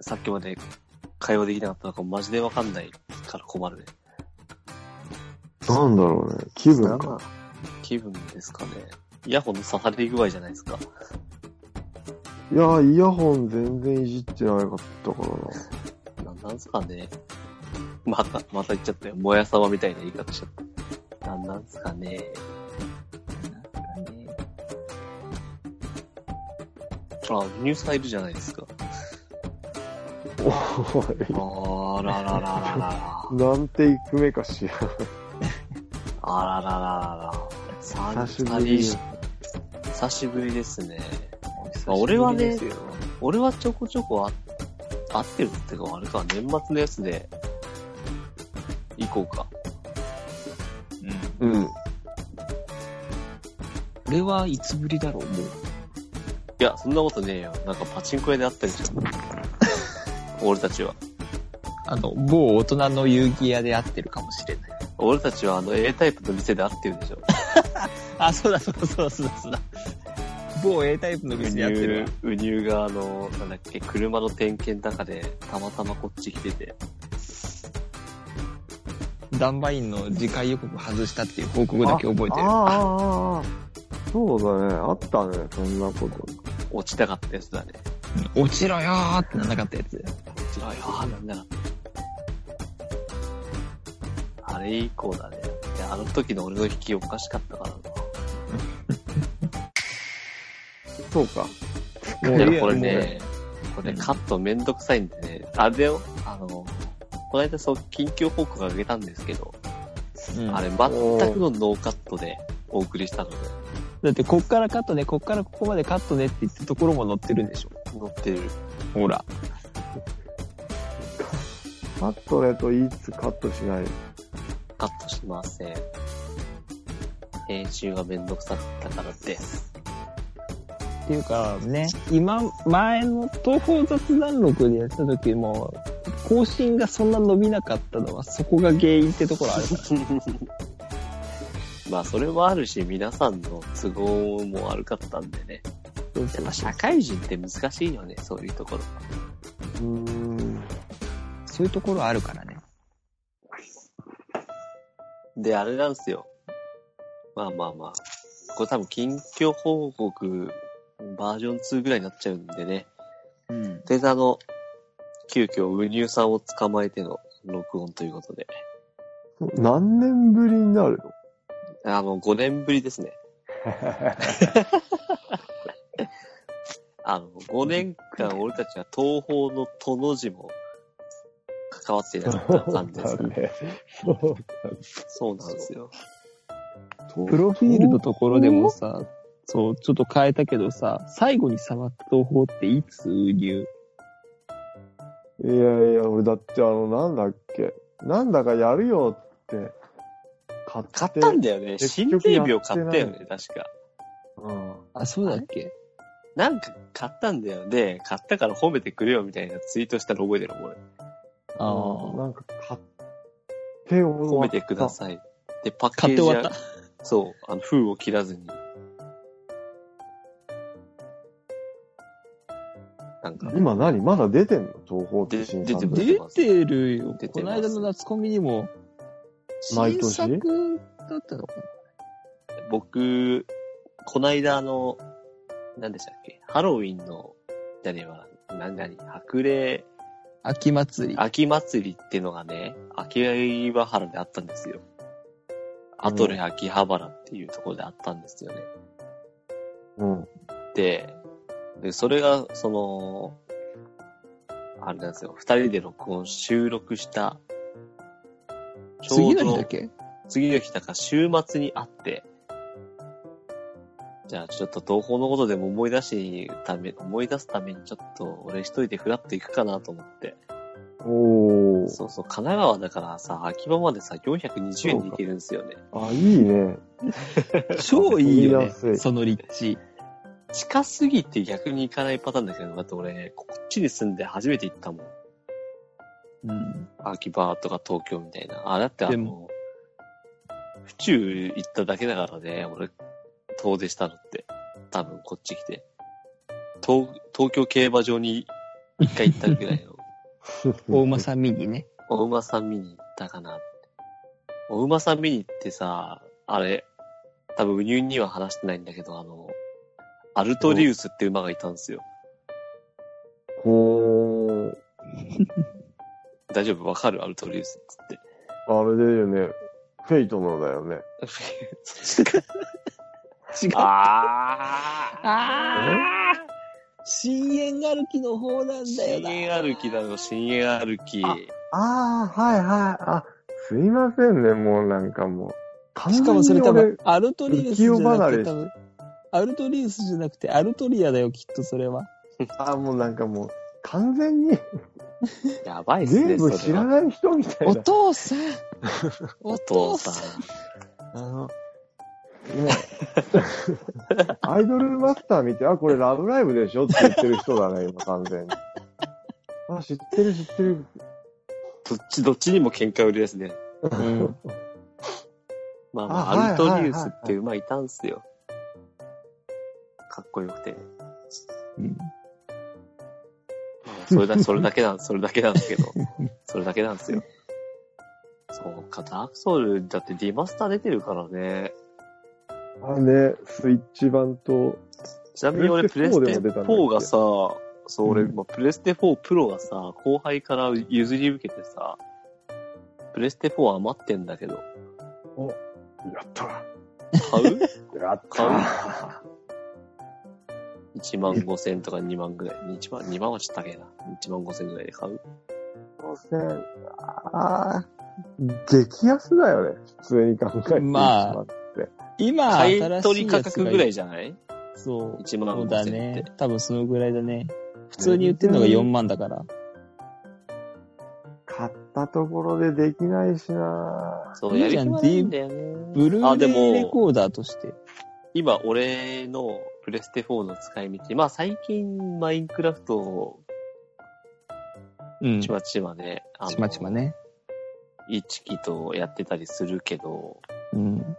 さっきまで会話できなかったのかマジでわかんないから困るね。なんだろうね。気分か。気分ですかね。イヤホンの刺さり具合じゃないですか。いや、イヤホン全然いじってなかったからな。なんなんすかね。また、また言っちゃったよ。もやさまみたいな言い方しちゃった。なんなんすかね。なんかね。あ、ニュース入るじゃないですか。おい、あらららら。なんて行く目かしら。あららららら。久しぶ三り人久しぶりですね。あ俺はね 俺はちょこちょこあ合ってるっていうか、あれか、年末のやつで、行こうか。うん。うん。俺はいつぶりだろう、もう。いや、そんなことねえよ。なんかパチンコ屋で会ったりした。俺たちは。あの、某大人の遊戯屋で会ってるかもしれない。俺たちはあの A タイプの店で会ってるでしょ。あ、そうだそうだそうだそうだそうだ。某 A タイプのウ店ニでやってるわ。ュー、ウニューがあの、なんだっけ、車の点検の中で、たまたまこっち来てて。ダンバインの次回予告外したっていう報告だけ覚えてる。ああ、ああ、ああ。そうだね。あったね。そんなこと。落ちたかったやつだね。うん落ちろよーってなんなかったやつ。落ちろよーなんだな。あれ以降だね。であの時の俺の引きおかしかったからな。そうか。もいや、これね、これカットめんどくさいんでね、あれだよ、あの、この間そう、緊急報告あげたんですけど、うんあれ全くのノーカットでお送りしたので、だって、こっからカットね、こっからここまでカットねって言ったところも載ってるんでしょ。載ってる。ほら。カットねと言いつつカットしない。カットしません。編集がめんどくさかったからです。っていうかね、今、前の東方雑談録でやってた時も、更新がそんな伸びなかったのは、そこが原因ってところあるから。まあ、それもあるし、皆さんの都合も悪かったんでね。やっぱ社会人って難しいよね、そういうところ。うーん。そういうところあるからね。で、あれなんですよ。まあまあまあ。これ多分近況報告バージョン2ぐらいになっちゃうんでね。うん。で、あの、急遽ウニューさんを捕まえての録音ということで。何年ぶりになるの？あの、5年ぶりですね。あの、5年間俺たちは東方の都の字も関わっていなかった感じですから。ね。そうそうなんですよ。プロフィールのところでもさ、そう、ちょっと変えたけどさ、最後に触った東宝っていつ入いやいや、俺だってあの、なんだっけ？なんだかやるよって、買って。買ったんだよね。結新局定病やってない買ったよね、確か。うん。あ、そうだっけ？なんか買ったんだよ。で、買ったから褒めてくれよみたいなツイートしたら覚えてる、俺。ああ。なんか買って終わった褒めてください。で、パッケージは買って終わっ、そう、あの、封を切らずに。なんか、今何？まだ出てんの？東宝ってで新出て出てるよ。この間の夏コミにも、毎年？新作だったのかな僕、こないだあの、何でしたっけ？ハロウィンの、じゃねえわ、な、なに、白麗秋祭り。秋祭りっていうのがね、秋葉原であったんですよ。アトレ秋葉原っていうところであったんですよね。うん。で、で、それが、その、あれなんですよ。二人で録音、収録した、ちょ次うどの日だっけ？次の日だから週末に会って、じゃあちょっと東宝のことでも思い出しため、思い出すためにちょっと俺一人でフラッと行くかなと思って。おー。そうそう、神奈川だからさ、秋葉までさ、420円で行けるんですよね。あ、いいね。超いいよね見やすい。その立地。近すぎて逆に行かないパターンだけど、だって俺、こっちに住んで初めて行ったもん。うん。秋葉とか東京みたいな。あ、だってあのでも、府中行っただけだからね、俺、遠出したのって。多分こっち来て。東、東京競馬場に一回行ったぐらいの。大馬さん見にね。お馬さん見に行ったかなって。お馬さん見に行ってさ、あれ、多分、ウニュンには話してないんだけど、あの、アルトリウスって馬がいたんですよ。ほー。大丈夫？わかる？アルトリウスっつって。あれだよね。フェイトのだよね。違う。ああー深淵歩きの方なんだよ深な。淵歩きだろ、深淵歩き。あああ、はいはい。あ、すいませんね、もうなんかもう。完しかもそれ多分、アルトリウスじゃなくて、アルトリウスじゃなくて、アルトリアだよ、きっとそれは。俺 あ、もうなんかもう、完全にやばいっすね、全部それは。知らない人みたいおな。父さん お父さん。あの、ね、アイドルマスター見て、あ、これラブライブでしょって言ってる人だね、今完全に。あ、知ってる知ってる。どっち、どっちにも喧嘩売りですね。うん。まあアルトリウスって馬いたんすよ。かっこよくて。うんまあそれだ、それだけなん、それだけなんですけど。それだけなんですよ。そうか、ダークソウル、だってディマスター出てるからね。あね、スイッチ版と、ちなみに俺ププレステレステ4でも出たんだっけ？4がさ、そう俺、うんまあプレステ4プロがさ、後輩から譲り受けてさ、プレステ4余ってんだけど、やった買う？やっ買う？た ?1 万5千とか2万ぐらい。1万、2万はちょっと高いな。1万5千ぐらいで買う？5000ああ、激安だよね。普通に考えて。まあ今、買い新し取り価格ぐらいじゃない？そう。1万そう5千だねって。。多分そのぐらいだね。普通に売ってるのが4万だから。買ったところでできないしなそう、やり込まないんだよね。ブルあでーレイレも、コーダーとして。今、俺のプレステ4の使い道、まあ最近、マインクラフトをうん。ちまちまね、ちまちまね。一期とやってたりするけど、うん。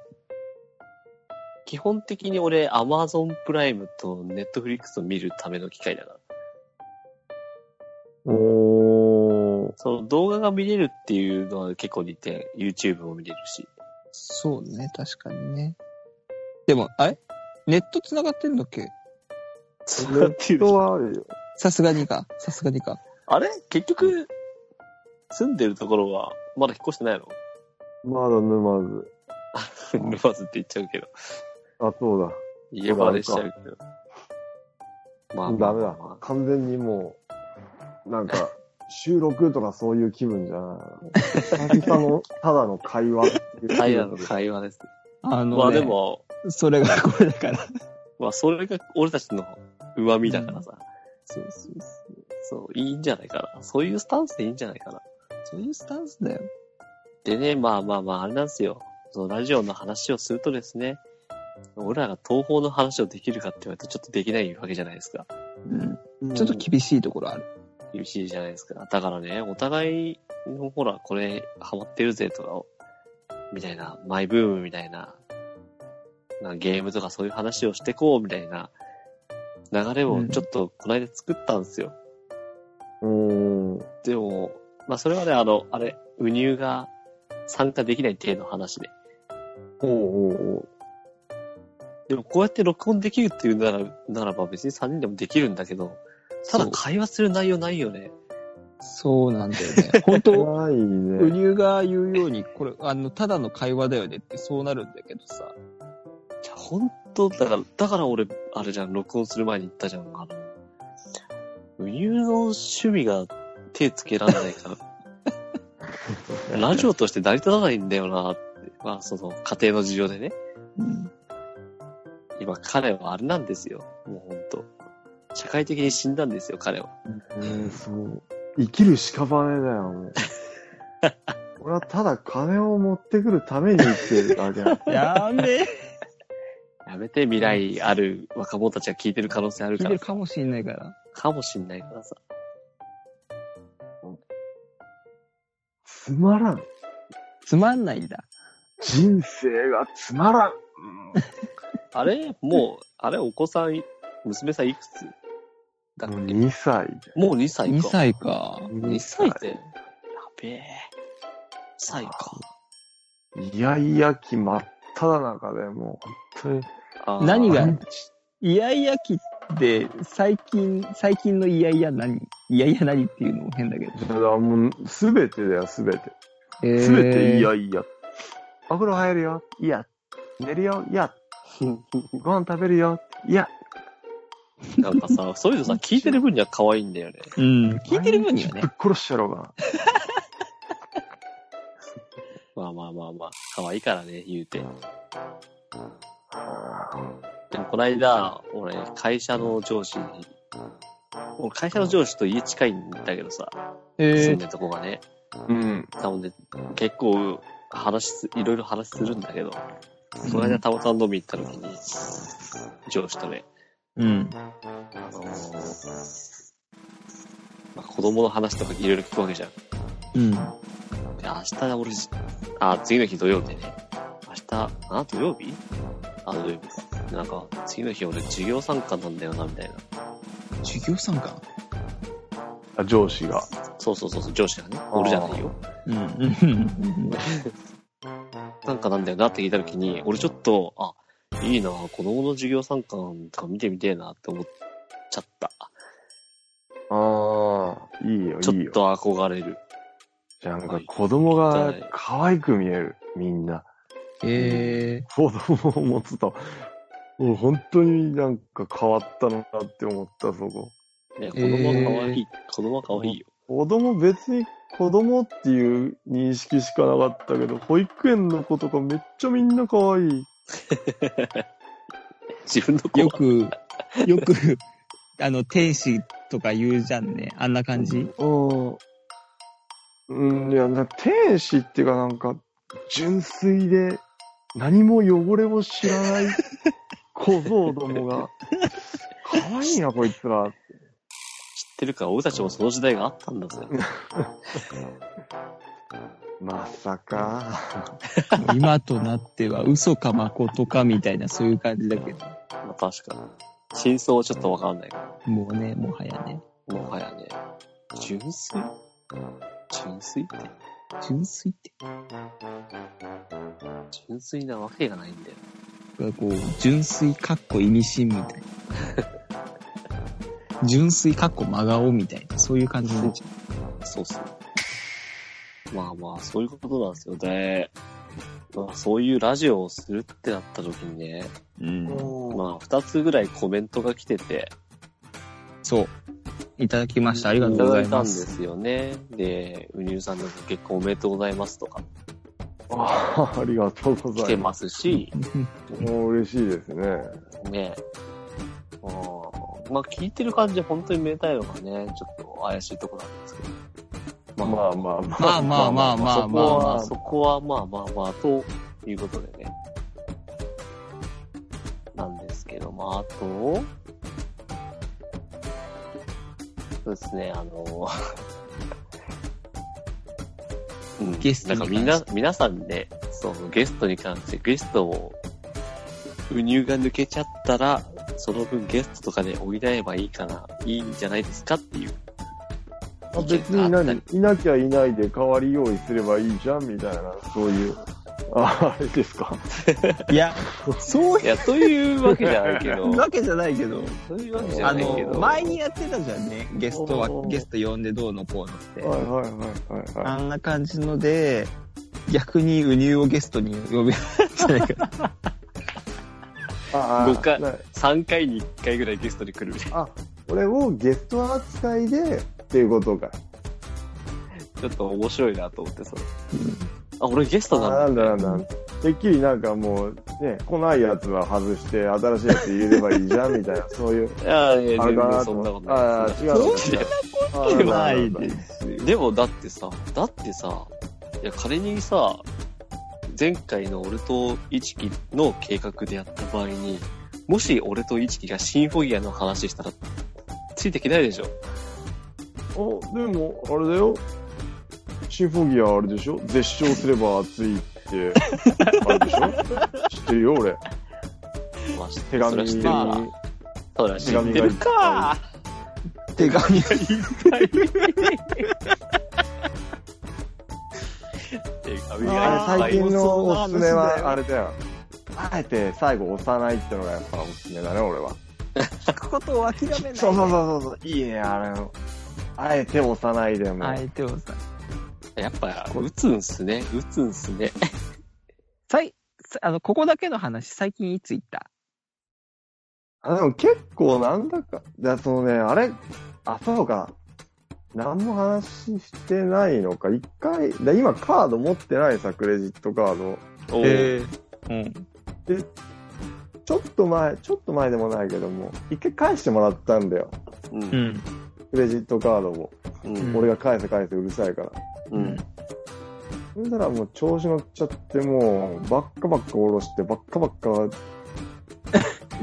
基本的に俺、アマゾンプライムとネットフリックスを見るための機会だから。おー。その動画が見れるっていうのは結構似て、YouTube も見れるし。そうね、確かにね。でも、あれ？ネット繋がってんだっけ？ネットはあるよ。さすがにか。さすがにか。あれ？結局、住んでるところは、まだ引っ越してないの？まだ沼津。沼津って言っちゃうけど。あ、そうだ。家バレしちゃうけど。まあまダメだあまあま。完全にもう、なんか、収録とかそういう気分じゃない。久々の、ただの会話っていうあ。会話の会話です。あの、ね、まあで、も、それがこれだから。まあそれが俺たちの上見だからさ。そうそうそう。そう、いいんじゃないかな。そういうスタンスでいいんじゃないかな。そういうスタンスだよ。でね、まあまあまあ、あれなんですよ。そのラジオの話をするとですね、俺らが東方の話をできるかって言われるとちょっとできないわけじゃないですか。うん。ちょっと厳しいところある。厳しいじゃないですか。だからね、お互いのほら、これハマってるぜとか、みたいな、マイブームみたいな、なゲームとかそういう話をしてこうみたいな流れをちょっとこの間作ったんですよ。うん。でも、まあそれはね、あの、あれ、ウニューが参加できない程度の話で。おうおうおうでもこうやって録音できるっていうなら、ならば別に3人でもできるんだけど、ただ会話する内容ないよね。そうなんだよね。本当ないウね。ニューが言うように、これ、あの、ただの会話だよねってそうなるんだけどさ。じゃ、本当だから、だから俺、あれじゃん、録音する前に言ったじゃん、あの、ウニューの趣味が手つけらんないから、ラジオとして成り立たないんだよなって。まあ、その、家庭の事情でね。うん。今、彼はあれなんですよ。もう本当社会的に死んだんですよ、彼は。うん、そう。生きる屍だよ、もう。俺はただ金を持ってくるために生きてるだけだ。やめえ。やめて、未来ある若者たちが聞いてる可能性ある聞いてからるかもしんないから。かもしんないからさ。つまらん。つまんないんだ。人生がつまらん。あれ？もう、あれお子さん、娘さんいくつ？だっけもう2歳で。もう2歳か。2歳か。2歳で。やべえ。2歳か。いやいや期真っ只中でもう、本当に。何が？イヤイヤ期って、最近、最近のイヤイヤ何？イヤイヤ何っていうのも変だけど。だからもう、すべてだよ、すべて。えすべていやいや。お風呂入るよ。いや。寝るよ。いや。ご飯食べるよ。いや。なんかさ、そういうのさ、聞いてる分には可愛いんだよね。うん。聞いてる分にはねぶっ。殺してやろうか まあまあまあまあ、可愛いからね、言うて。な。でもこの間、俺、会社の上司に、俺会社の上司と家近いんだけどさ、住えんでるとこがね、うん。なので、結構話す、いろいろ話するんだけど、この間たまたま飲み行った時に、上司とね、うん。あのーまあ、子供の話とかいろいろ聞くわけじゃん。うん。で明日俺、あ、次の日土曜日でね。明日、あ、土曜日？あ、土曜日か。なんか、次の日俺授業参観なんだよな、みたいな。授業参観？あ上司が。そうそうそうそう、上司がね。俺じゃないよ。うん。うん。なんかなんだよなって聞いた時に、俺ちょっと、あ、いいな、子供の授業参観とか見てみてえなって思っちゃった。ああ、いいよ、いいよ。ちょっと憧れる。なんか子供が可愛く見える、みんな。え子供を持つと、もう本当になんか変わったのなって思った、そこ。ね、子供は可愛い。子供は可愛いよ。子供別に子供っていう認識しかなかったけど、保育園の子とかめっちゃみんな可愛い。自分の子ー、よはく、よく、あの、天使とか言うじゃんね。あんな感じ？うん。うん、いや、な天使っていうかなんか、純粋で、何も汚れを知らない小僧どもが、可愛いな、こいつら。知ってるから、俺たちもその時代があったんだぜ。まさか。今となっては嘘か誠かみたいなそういう感じだけど。まあ確かに。真相はちょっとわかんないかもうね、もはやね。ら。もはやね。純粋？純粋って？純粋って？純粋なわけがないんだよ。こう、純粋かっこ意味深みたいな。純粋かっこ真顔みたいな、そういう感じになっちゃそうっすね。まあまあ、そういうことなんですよ。で、まあ、そういうラジオをするってなった時にね、う。うん。まあ、二つぐらいコメントが来てて、そう。いただきました。ありがというたござだいたんでいます。すよね。で、うにゅうさんのご結婚おめでとうございますとかあありがとうご来てざいまますし、す。もう嬉しいですね。ねあーまあ聞いてる感じ本当にめでたいのがね、ちょっと怪しいとこなんですけど。まあまあままあまあまあまあそこまあは、まあそこはまあまあまあ、ということでね。なんですけど、まああと、そうですね、あの、うん、ゲストに関してなんかみんな、皆さんね、そう、ゲストに関して、ゲストを、輸入が抜けちゃったら、その分ゲストとかで補えばいいかな、いいんじゃないですかっていう。あ別に何？いなきゃいないで代わり用意すればいいじゃんみたいな、そういう。あ、あれですか？いや、そういや、というわけじゃないけど わけじゃないけど、そういうわけじゃあないけど。の、前にやってたじゃんね。ゲストはゲスト呼んでどうのこうのって。はいはいはいはいはあんな感じので、逆にウニューをゲストに呼べるんじゃないかな。い。あ五回な3回に1回ぐらいゲストに来るみたいな。俺をゲスト扱いでっていうことか。ちょっと面白いなと思って、それ。あ、俺ゲストあなんだ。なんだなんだ。てっきりなんかもう、ね、来ないやつは外して、新しいやつ入れればいいじゃんみたいな、そういう。いやいや、あれ全然そんかなことない。てああ、違うの。そんなあーないですよ。でもだってさ、だってさ、いや仮にさ、前回の俺と一輝の計画でやった場合に、もし俺と一輝がシンフォギアの話したら、ついてきないでしょ。あ、でも、あれだよ。シンフォギアあれでしょ絶唱すれば熱いって、あれでしょ 知ってるよ、俺。まあ、知手紙に。それは知ってるわ。それは知ってるか。手紙がいっぱい。最近のおすすめは、あれだよ。あえて最後押さないってのがやっぱおすすめだね、俺は。聞くことを諦めない。そうそうそうそう。いいね、あれの。あえて押さないでも。相手をさ。やっぱ、打つんすね。打つんすね。さい、さあの、ここだけの話、最近いつ行った？あでも結構なんだか、じゃそのね、あれ、あ、そうか。何も話してないのか。一回、だ今カード持ってないさ、クレジットカード。おーうん。ちょっと前、ちょっと前でもないけども、一回返してもらったんだよ。うん。ん。クレジットカードを。うん。俺が返せ返せうるさいから。うん。そしたらもう調子乗っちゃって、もう、ばっかばっか下ろして、ばっかばっか、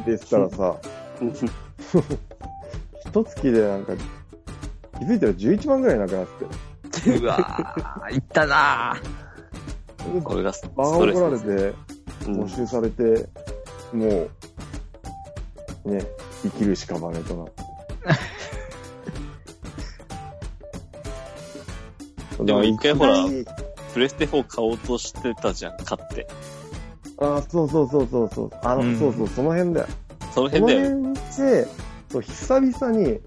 でしたらさ、一月でなんか、気づいたら11万ぐらいなくなってて。うわー、行ったなー。これがストレ怒られて、募集されて、もう、ね、生きる屍となって。でも一回ほらプレステ4買おうとしてたじゃん、買って。あ、そうそうそうそうそう。あの、うんそうそう、その辺だよ。そのその辺だよ。辺で、そう、久々に、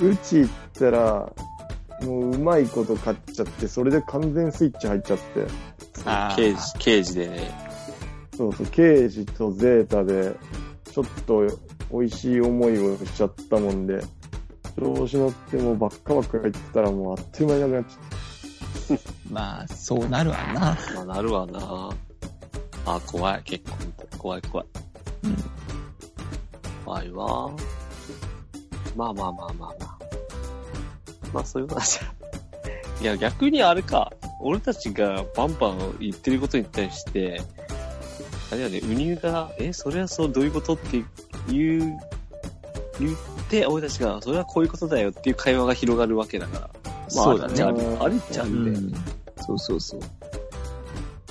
うち行ったら、もううまいこと買っちゃって、それで完全スイッチ入っちゃって、刑事、刑事でね。そうそう、ケージとゼータで、ちょっと美味しい思いをしちゃったもんで、調子乗ってもうばっかばっか言ってたらもうあっという間になくなっちゃっ まあ、そうなるわな。まあ、なるわな。あ、怖い。結構、怖い怖い。うん怖いわ。まあまあまあまあまあ。まあそういう話。いや、逆にあれか。俺たちがバンバン言ってることに対して、あれだよね、ウニが、え、それはそう、どういうことって言う、言って、俺たちが、それはこういうことだよっていう会話が広がるわけだから。まあ、そうだねありっちゃありありっちゃありで。うん。そうそうそう。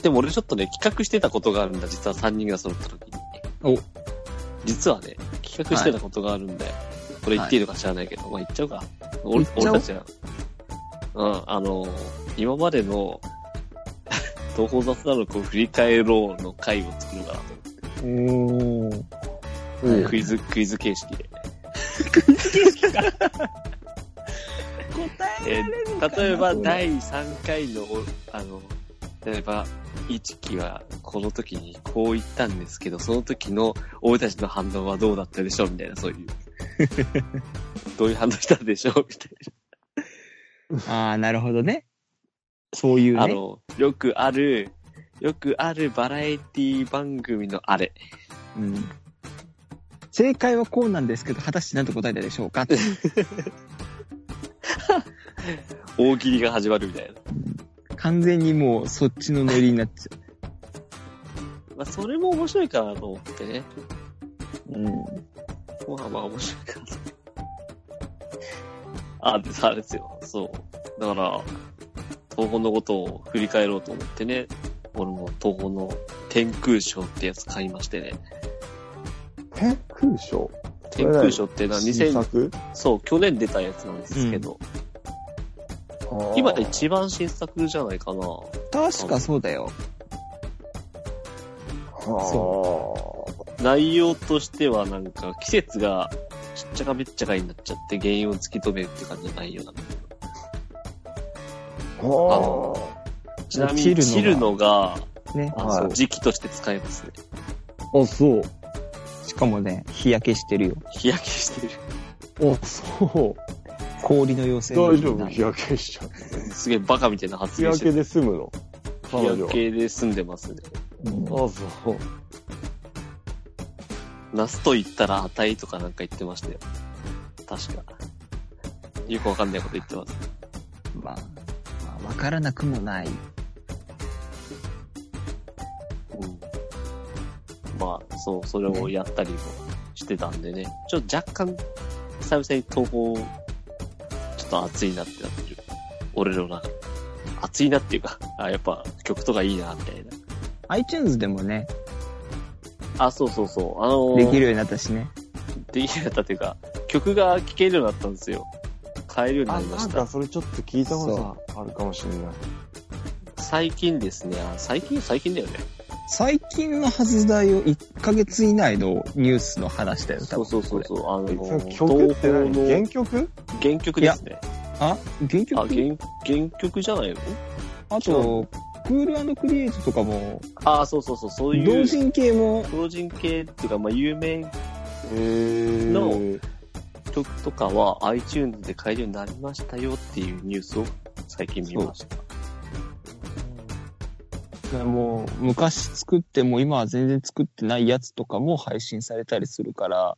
でも俺ちょっとね、企画してたことがあるんだ、実は3人が揃った時に。お実はね、企画してたことがあるんだよ。これ言っていいのか知らないけど、まあ言っちゃうか。俺俺たちは。うん、あの、今までの、東方雑談録を振り返ろうの回を作ろうかなと。思って。うんクイズ、クイズ形式で。えー例えば、第3回の、おあの、例えば、一期はこの時にこう言ったんですけど、その時の俺たちの反応はどうだったでしょうみたいな、そういう。どういう反応したんでしょう？みたいああ、なるほどね。そういうな。あね。の、よくある、よくあるバラエティ番組のあれ。うん。正解はこうなんですけど、果たして何と答えたでしょうか？っ て大喜利が始まるみたいな。完全にもうそっちのノリになっちゃまあ、それも面白いかなと思ってね。う。うん。まあまあ面白いかなと。あ、で、あれですよ。そう。だから、東宝のことを振り返ろうと思ってね。俺も東宝の天空賞ってやつ買いましてね。天空賞？天空賞っていうのは新2000、作？そう、去年出たやつなんですけど、今一番新作じゃないかな。確かそうだよ。そ内容としてはなんか季節がしっちゃかめっちゃかになっちゃって原因を突き止めるって感じの内容なんだけど。う。はちなみにチルのが、ね。あはい時期として使えますね。あ。あ、そう。しかもね、日焼けしてるよ。日焼けしてる。あ、そう。氷の妖精大丈夫？な日焼けしちゃう。すげえバカみたいな発日焼け言してる。で済むの？日焼けで済んでますね。うんあ、そう。夏と言ったら値とかなんか言ってましたよ。確か。よくわかんないこと言ってます。まあ、まあ、わからなくもない。うん。まあ、そう、それをやったりもしてたんでね。ちょっと若干、久々に東宝、ちょっと熱いなってなってる。俺の中で。熱いなっていうか、あ、やっぱ曲とかいいな、みたいな。iTunes でもね、あ、そうそうそう。あのーできるようになったしね。できるようになったっていうか、曲が聴けるようになったんですよ。買えるようになあ、りましたなんか。それちょっと聞いたことあるかもしれない。最近ですね、あ最近最近だよね。最近のはずだよ。1ヶ月以内のニュースの話だよ、多そう分。そうそうそう。あのえその曲って何？東原曲？原曲ですね。あ、原曲？あ、原、原曲じゃないの？あと、クールクリエイトとかも、あ、そうそうそう、そういう。同人系も、同人系っていうか、まあ、有名の曲とかは iTunes で買えるようになりましたよっていうニュースを最近見ました。もう昔作っても今は全然作ってないやつとかも配信されたりするから、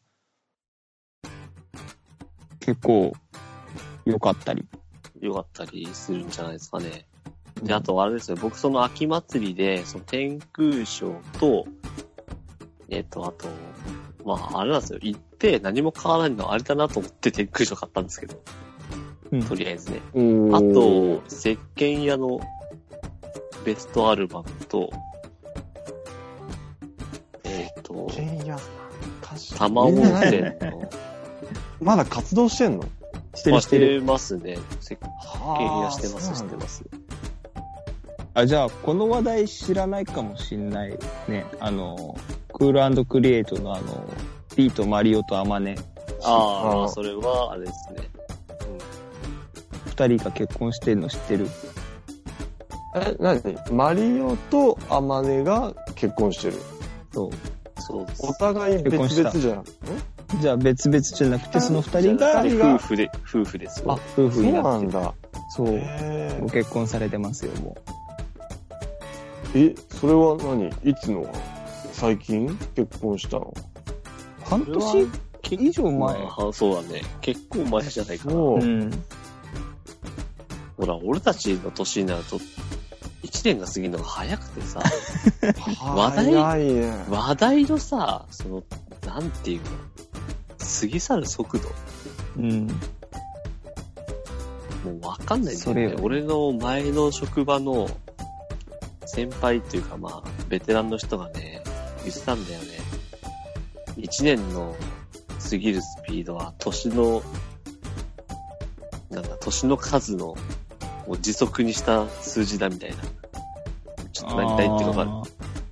結構良かったり。よかったりするんじゃないですかね。で、あとあれですよ、僕その秋祭りで、その天空賞と、えっ、と、あと、まあ、あれなんですよ、行って何も買わないのあれだなと思って天空賞買ったんですけど、うんとりあえずね。うんあと、石鹸屋のベストアルバムと、えっ、と、玉温泉の、まだ活動してんの？してまあ、してるしてる。ますね。石鹸屋はしてます、してす。ます。あ、じゃあ、この話題知らないかもしんないね。あの、クールクリエイトのあの、ピート、マリオとアマネ、ああ、あそれは、あれですね。二人が結婚してるの知ってる？え、何？マリオとアマネが結婚してる。そう。そうです。お互い別々じゃん。じゃあ別々じゃなくて、その二人が夫婦で、夫婦ですよ。あ夫婦そうになってる。なんだ。そう。へご結婚されてますよ、もえ、それは何？いつの？最近？結婚したの？う。半年？以上前？まあ、そうだね。結構前じゃないかな。そうう。ん。ほら、俺たちの年になると、一年が過ぎるのが早くてさ、話 題早いね。話題のさ、その、なんていうの、過ぎ去る速度、うん。もうわかんないんだよね。それよ俺の前の職場の先輩っていうかまあ、ベテランの人がね、言ってたんだよね。一年の過ぎるスピードは年の、なんだ、年の数のを時速にした数字だみたいな。ちょっと何言ってるのかあ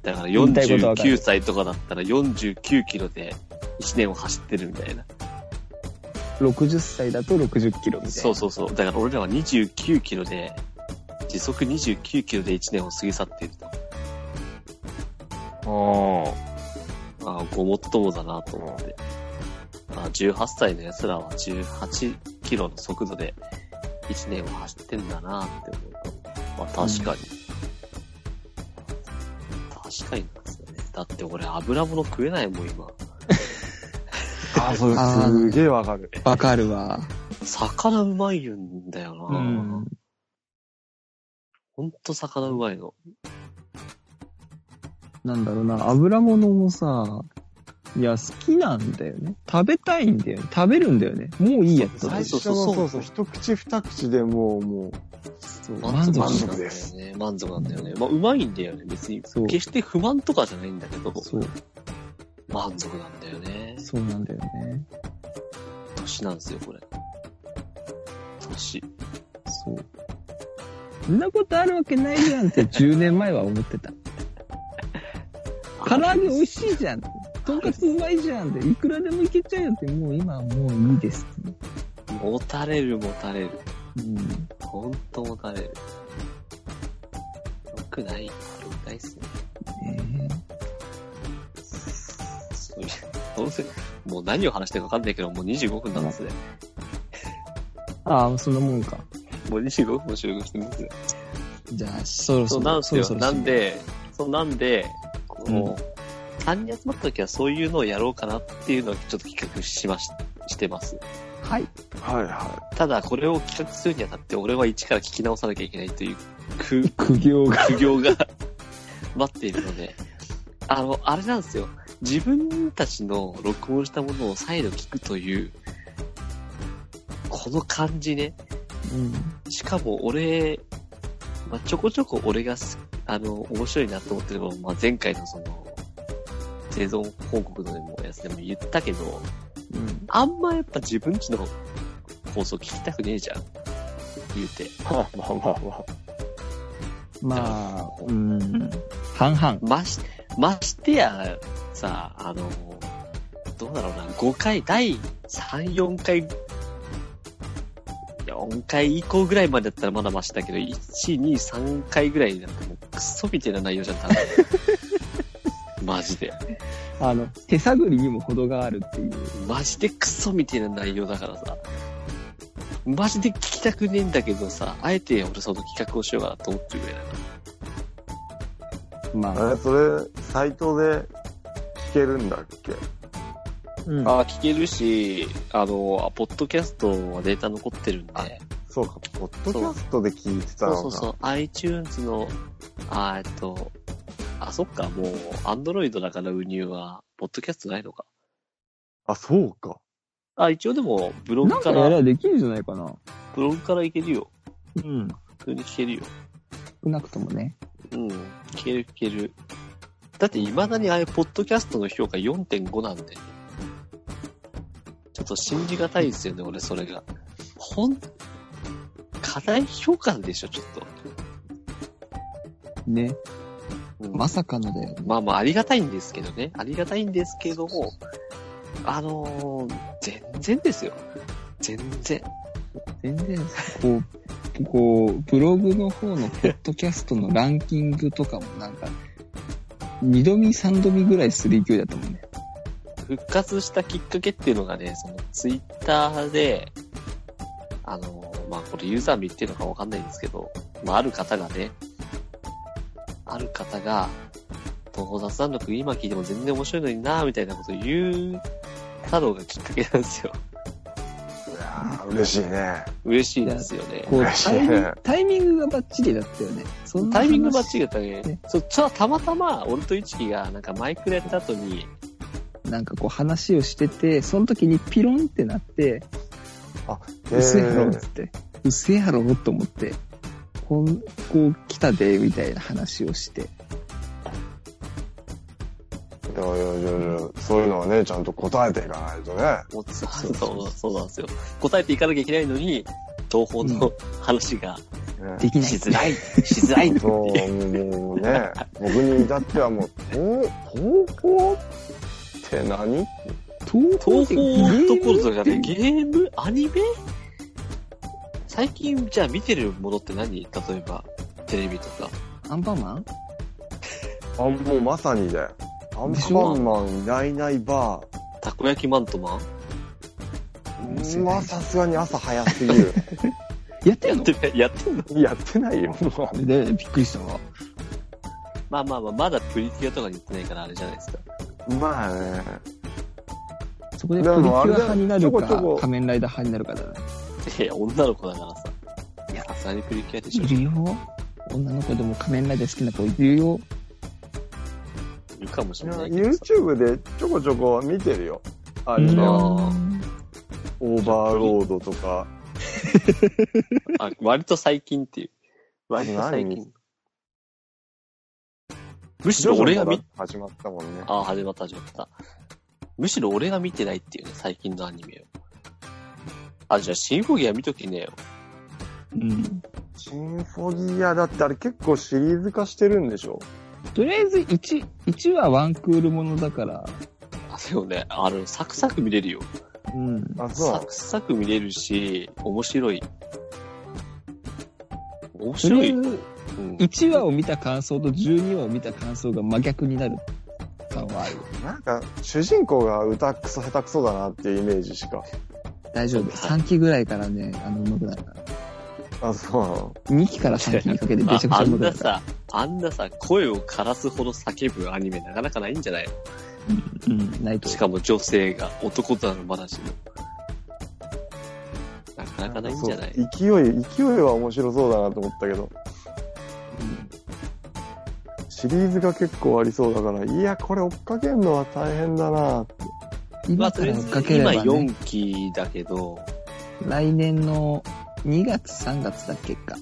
だから言いたいことわかる49歳とかだったら49キロで1年を走ってるみたいな。ー60歳だと60キロみたいな。そうそうそう。だから俺らは29キロで、時速29キロで1年を過ぎ去っていると。あああ、ごもっともだなと思って。ああ18歳の奴らは18キロの速度で1年を走ってんだなって思うと。まあ確かに。確かになんですよね。だって俺油物食えないもん今。あ。あ、それすげえわかる。わかるわ。魚うまいんだよな。うん。ほんと魚うまいの。なんだろうな、油物もさ、いや、好きなんだよね。食べたいんだよね。食べるんだよね。もういいやつ。最初のそうそう、一口二口でもう、もう、そう満足満足なんだよね。満足なんだよね。まあ、うまいんだよね。別に。そう決して不満とかじゃないんだけど、そう、満足なんだよね。そうなんだよね。年なんですよ、これ。年。そう。そんなことあるわけないじゃんって10年前は思ってた。唐揚げ美味しいじゃん。とんかつうまいじゃんって。いくらでもいけちゃうよって。もう今はもういいですって。持たれる、持たれる。うん。ほんと持たれる。よくない。よくないっすね。ねそういう、どうせ、もう何を話してるかわかんないけど、もう25分なんですね。ああ、そんなもんか。もう25分収録してるんですね。じゃあ、そろそ、そうろ。なんですよ。そろそろなん、で、そう、なんで、こうんの、3人集まった時はそういうのをやろうかなっていうのをちょっと企画しまし、してます。はい。はいはただ、これを企画するにあたって、俺は一から聞き直さなきゃいけないという苦、苦行が。苦行が 待っているので、あの、あれなんですよ。自分たちの録音したものを再度聞くという、この感じね。うん。しかも俺、まあ、ちょこちょこ俺がす、あの、面白いなと思ってるのは、まあ、前回のその、生存報告のでもやつでも言ったけど、うん。あんまやっぱ自分ちの放送聞きたくねえじゃん。言うて。まあまあまあまあ。まあ、うん。半々。まし、ましてや、さ、あの、どうだろうな、5回、第3、4回、4回以降ぐらいまでだったらまだマシだけど、1、2、3回ぐらいになってもうクソみたいな内容じゃん、多分。マジで。あの、手探りにも程があるっていう。マジでクソみたいな内容だからさ。マジで聞きたくねえんだけどさ、あえて俺その企画をしようかなと思ってるぐらいだから。まあ、あれ、それ、サイトで聞けるんだっけ？うん。あ、聞けるし、あの、あポッドキャストはデータ残ってるんで。そうか、ポッドキャストで聞いてたのか。そうそうそう、iTunes の、あ、えっと、あ、そっか、もう、Android だから、ウニューは、ポッドキャストないのか。あ、そうか。あ、一応でも、ブロなんかやグから、らできるんじゃないかな。ブログからいけるよ。うん。普通に聞けるよ。少なくともね。うん、聞ける聞ける。だって、未だにああいうポッドキャストの評価4.5なんで。と信じがたいですよね、俺、それが。ほん、課題評価でしょ、ちょっと。ね。うんまさかのだよね。まあまあ、ありがたいんですけどね。ありがたいんですけども、あのー全然ですよ。全然。全然、こう、こう、ブログの方のポッドキャストのランキングとかもなんか、二度見三度見ぐらいする勢いだったもんね。復活したきっかけっていうのがね、そのツイッターで、あのーまあこれユーザー名言ってるのかわかんないんですけど、まあある方がね、ある方が、東方雑談録今聞いても全然面白いのになみたいなことを言うたのがきっかけなんですよ。いやー嬉しいね。嬉しいですよね。こう、嬉しいタイミンねグ タイミングがバッチリだったよね。タイミングバッ話チリだったねね。そう、ちょ、たまたま、俺と一輝が、なんかマイクでやった後に、なんかこう話をしてて、その時にピロンってなって、えうせやろっーつって、うせやろと思って、こん、こう来たで、みたいな話をして。いやいやいやいやそういうのはね、ちゃんと答えていかないとね。そうそうそうなんですよ。答えていかなきゃいけないのに、東宝の話がねできない。しづらい、しづらいってそう。もうね、僕に至ってはもう、東宝って何？東宝東宝どころじゃね、ゲゲーム？アニメ？最近、じゃあ見てるものって何？例えば、テレビとか。アンパンマン？あ、もうまさにだよ。アンパンマンいないいないバたこ焼きマントマン？ー。まあさすがに朝早すぎる。やってんの？やってない、やってんの？やってないよ。で、びっくりしたわ。まあまあまあ、まだプリキュアとかに行ってないからあれじゃないですか。まあね。そこでプリキュア派になるか仮面ライダー派になるかだな。いや、女の子だからさ。いや、さすがにプリキュアでしょ。いるよ。女の子でも仮面ライダー好きな子いるよ。いるかもしれないけどさ。YouTube でちょこちょこ見てるよ。あは。ーオーバーロードとか。あ、割と最近っていう。割と最何？近。むしろ俺が見、始まったもんね。あ、始まった始まった。むしろ俺が見てないっていうね、最近のアニメを。あ、じゃあシンフォギア見ときねよ。うん。シンフォギアだってあれ結構シリーズ化してるんでしょ？とりあえず1、1はワンクールものだから、あ、でもね、あの、サクサク見れるよ。うん。あ、そうサクサク見れるし、面白い。面と白い。りあえず、うん、1話を見た感想と12話を見た感想が真逆になる感はあるよ。なんか、主人公が歌くそ下手くそだなっていうイメージしか。大丈夫。3期ぐらいからね、あの、上手くなるから。あ、そうなの2期から3期にかけてめちゃくちゃああ上手くなるから。んなさ、あんなさ、声を枯らすほど叫ぶアニメなかなかないんじゃないうん、ないとし。かも女性が、男となる話も。なかなかないんじゃない？勢い、勢いは面白そうだなと思ったけど。シリーズが結構ありそうだから、いや、これ追っかけるのは大変だなって。ま今あ、とりあえずから追っかけれ今ばね、4期だけど、来年の2月3月だっけか。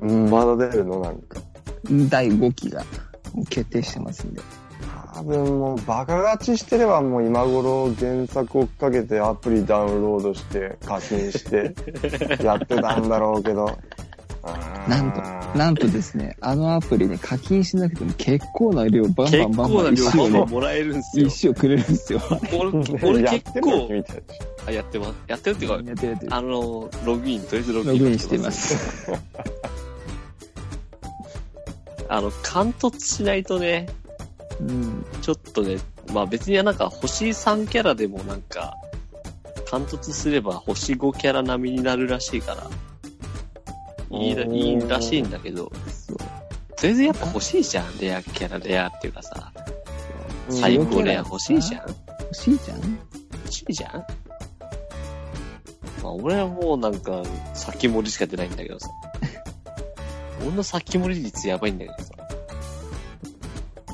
うん、うん、まだ出るのなんか。第5期が決定してますんで。多分もうバカ勝ちしてればもう今頃原作追っかけてアプリダウンロードして課金してやってたんだろうけど。なんと、なんとですね、あのアプリね、課金しなくても結構な量バン結バンバン構な量バン石をね、バンバンもらえるんですよ。石をくれるんですよ。俺、俺結てるの構。あ、やってます。やってるっていうか、やってるやってるあの、ログイン、とりあえずログイン。ログインしてま。す。あの、貫突しないとね、うん。ちょっとね、まあ別になんか星3キャラでもなんか、貫突すれば星5キャラ並みになるらしいから、いいらいいらしいんだけど、そう。とりあえずやっぱ欲しいじゃん、レアキャラ、レアっていうかさ、うん最高レア欲しいじゃん。欲しいじゃん欲しいじゃんまあ俺はもうなんか、先盛りしか出ないんだけどさ。俺の先盛り率やばいんだけどさ。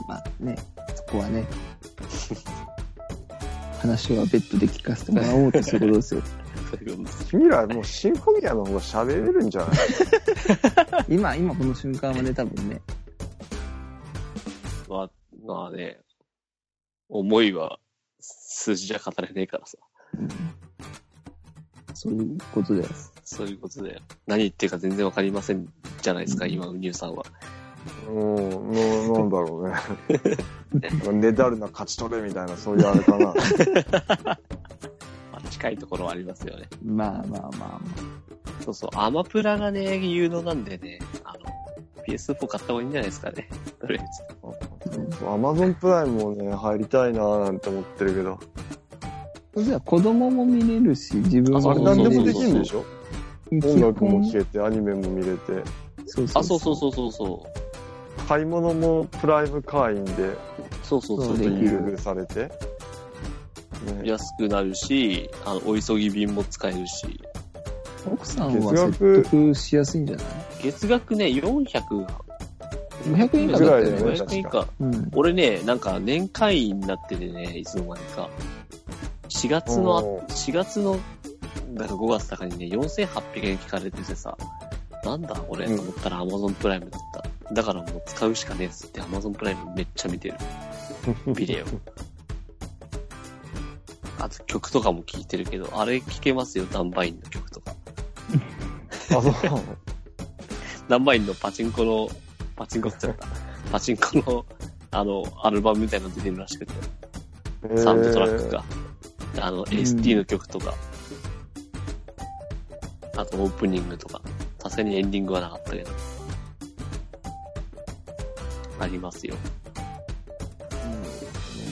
まあね、そこはね、話は別途で聞かせてもらおうとすることですよ。そういうことです君らもうシンフォニアの方が喋れるんじゃない？今、今この瞬間はね、多分ね、まあ、まあね、思いは数字じゃ語れねえからさ。そういうことで。そういうことで、何言ってるか全然わかりませんじゃないですか、今、ウニューさんは。うん、もうなんだろうね。ねだるな勝ち取れみたいな、そういうあれかな。まあ、近いところはありますよね。まあまあまあまそうそう、アマプラがね、有能なんでね、あの、PS4 買った方がいいんじゃないですかね。とりあえず。アマゾンプライムもね、入りたいなーなんて思ってるけど。あ。じゃあ子供も見れるし、自分ああれも何でもで見れるしきるんでしょ？音楽も聴けて、アニメも見れて、そうそうあ、そうそうそうそうそ買い物もプライム会員でう。そうそうそう。そうできる優遇されて。ね、安くなるし、あの、お急ぎ便も使えるし、奥さんは説得しやすいんじゃない？月額ね、400、500円以下ぐらいだったよね。だよね500円以下。うん。俺ね、なんか年会員になっててね、いつの間にか。4月の、おー4月の、なんか5月とかにね、4800円聞かれててさ、なんだこれ、うんと思ったら Amazon プライムだった。だからもう使うしかねえっつって Amazon プライムめっちゃ見てる。ビデオ。あと曲とかも聴いてるけど、あれ聴けますよ、ダンバインの曲とか。あ、そうなの？ダンバインのパチンコの、パチンコっちゃった。パチンコの、あの、アルバムみたいなの出てるらしくて、サウンドトラックが。あの、ST の曲とか、あとオープニングとか、さすがにエンディングはなかったけど。ありますよ。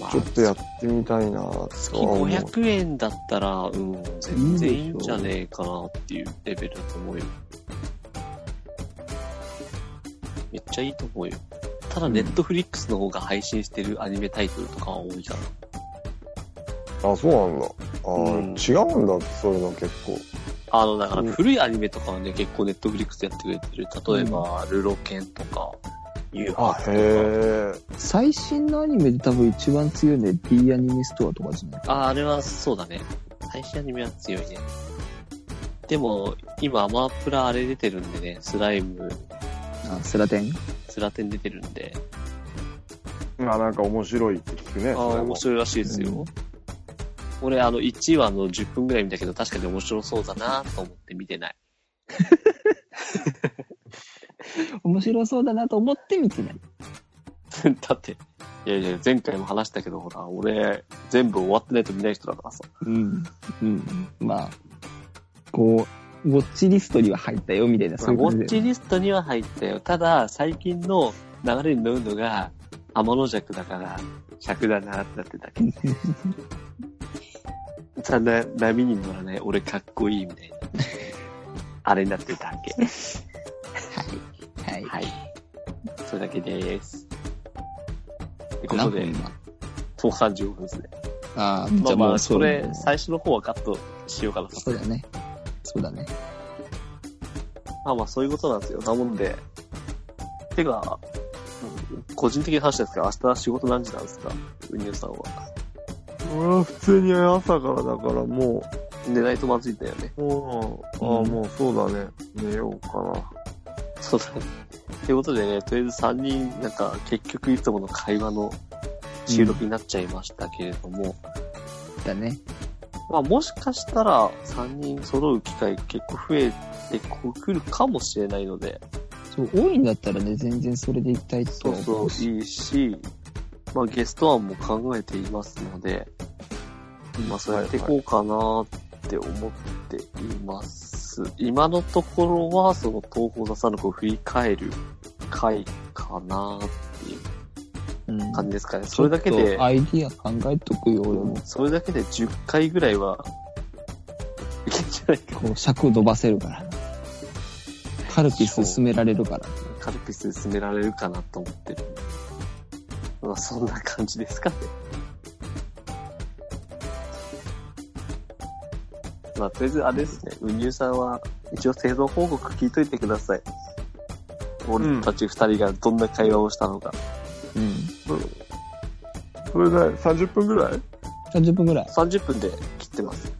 まあちょっとやってみたいな月思う500円だったら、うん、全然いいんじゃねえかなっていうレベルだと思うよ。めっちゃいいと思うよ。ただ、ネットフリックスの方が配信してるアニメタイトルとかは多いかな。あ、そうなんだ。あー、うん違うんだ、そういうの結構。あの、だからうん古いアニメとかはね、結構ネットフリックスやってくれてる。例えば、ルロケンとか、ユーハあ、とか。へえ。最新のアニメで多分一番強いので D アニメストアとかじゃないあ、あれはそうだね。最新アニメは強いね。でも、今アマプラあれ出てるんでね、スライム、あ、スラテン？スラテン出てるんで、まあなんか面白いって聞くね。あそれも面白いらしいですよ。うん俺、あの、1話の10分ぐらい見たけど、確かに面白そうだなと思って見てない。面白そうだなと思って見てない。だって、いやいや、前回も話したけど、ほら、俺、全部終わってないと見ない人だからさ。うん。うん。まあ、こう、ウォッチリストには入ったよみたいな、ウそういう感じで。ォッチリストには入ったよ。ただ、最近の流れに乗るのが、天の弱だから、尺だなってなってたけど。ただ、波に乗らない、俺かっこいいみたいな。あれになってたわけ。はい。はい。それだけです。ということで、何分今？もう35分ですね。ああ、まあまあ、そろれ、最初の方はカットしようかなと。そうだね。そうだね。まあまあ、そういうことなんですよ。なもんで。てか、うん個人的な話ですけど、明日仕事何時なんですか？ウニューさんは。俺は普通に朝からだからも寝ないとまずいんだよね。う、もう、ああ、もうそうだね。寝ようかな。そうだね。ということでね、とりあえず3人、なんか、結局いつもの会話の収録になっちゃいましたけれども、だね。まあもしかしたら3人揃う機会結構増えてくるかもしれないので、そう、多いんだったらね、全然それで行きたいとそうは思そううし。いいし、まあゲスト案も考えていますので、まあそうやっていこうかなって思っています。今のところはその東宝座さんのこう振り返る回かなっていううん感じですかね。それだけでアイディア考えとくよ、俺も。それだけで10回ぐらいは、いけんじゃないか。こう、尺伸ばせるから。カルピス進められるから。カルピスで進められるかなと思ってる。まあそんな感じですかね。まあとりあえずあれですね、ウニューさんは一応生存報告聞いといてください。俺たち二人がどんな会話をしたのか。うん。それで30分ぐらい？30分ぐらい。30分で切ってます。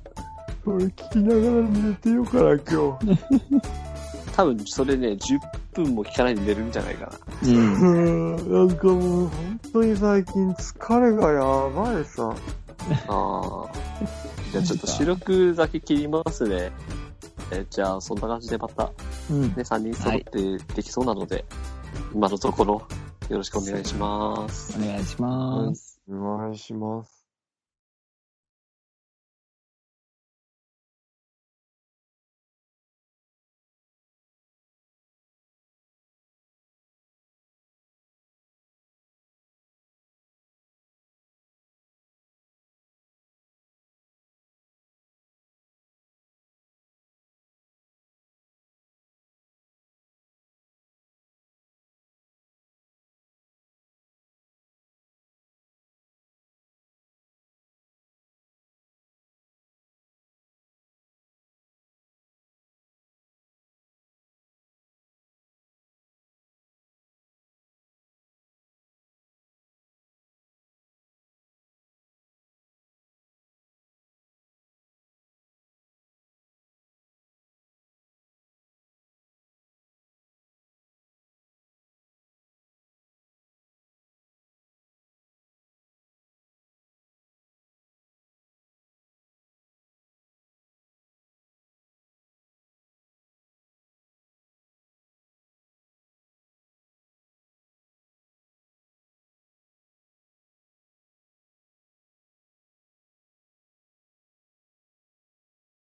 それ聞きながら寝てようかな、今日。多分それね、10分も聞かないで寝るんじゃないかな。うん。うん、なんかもう、本当に最近疲れがやばいさ。ああ。じゃあちょっと収録だけ切りますね。えじゃあそんな感じでまたうん。ね、3人揃ってできそうなので、今のところよろしくお願いします。お願いします。お願いします。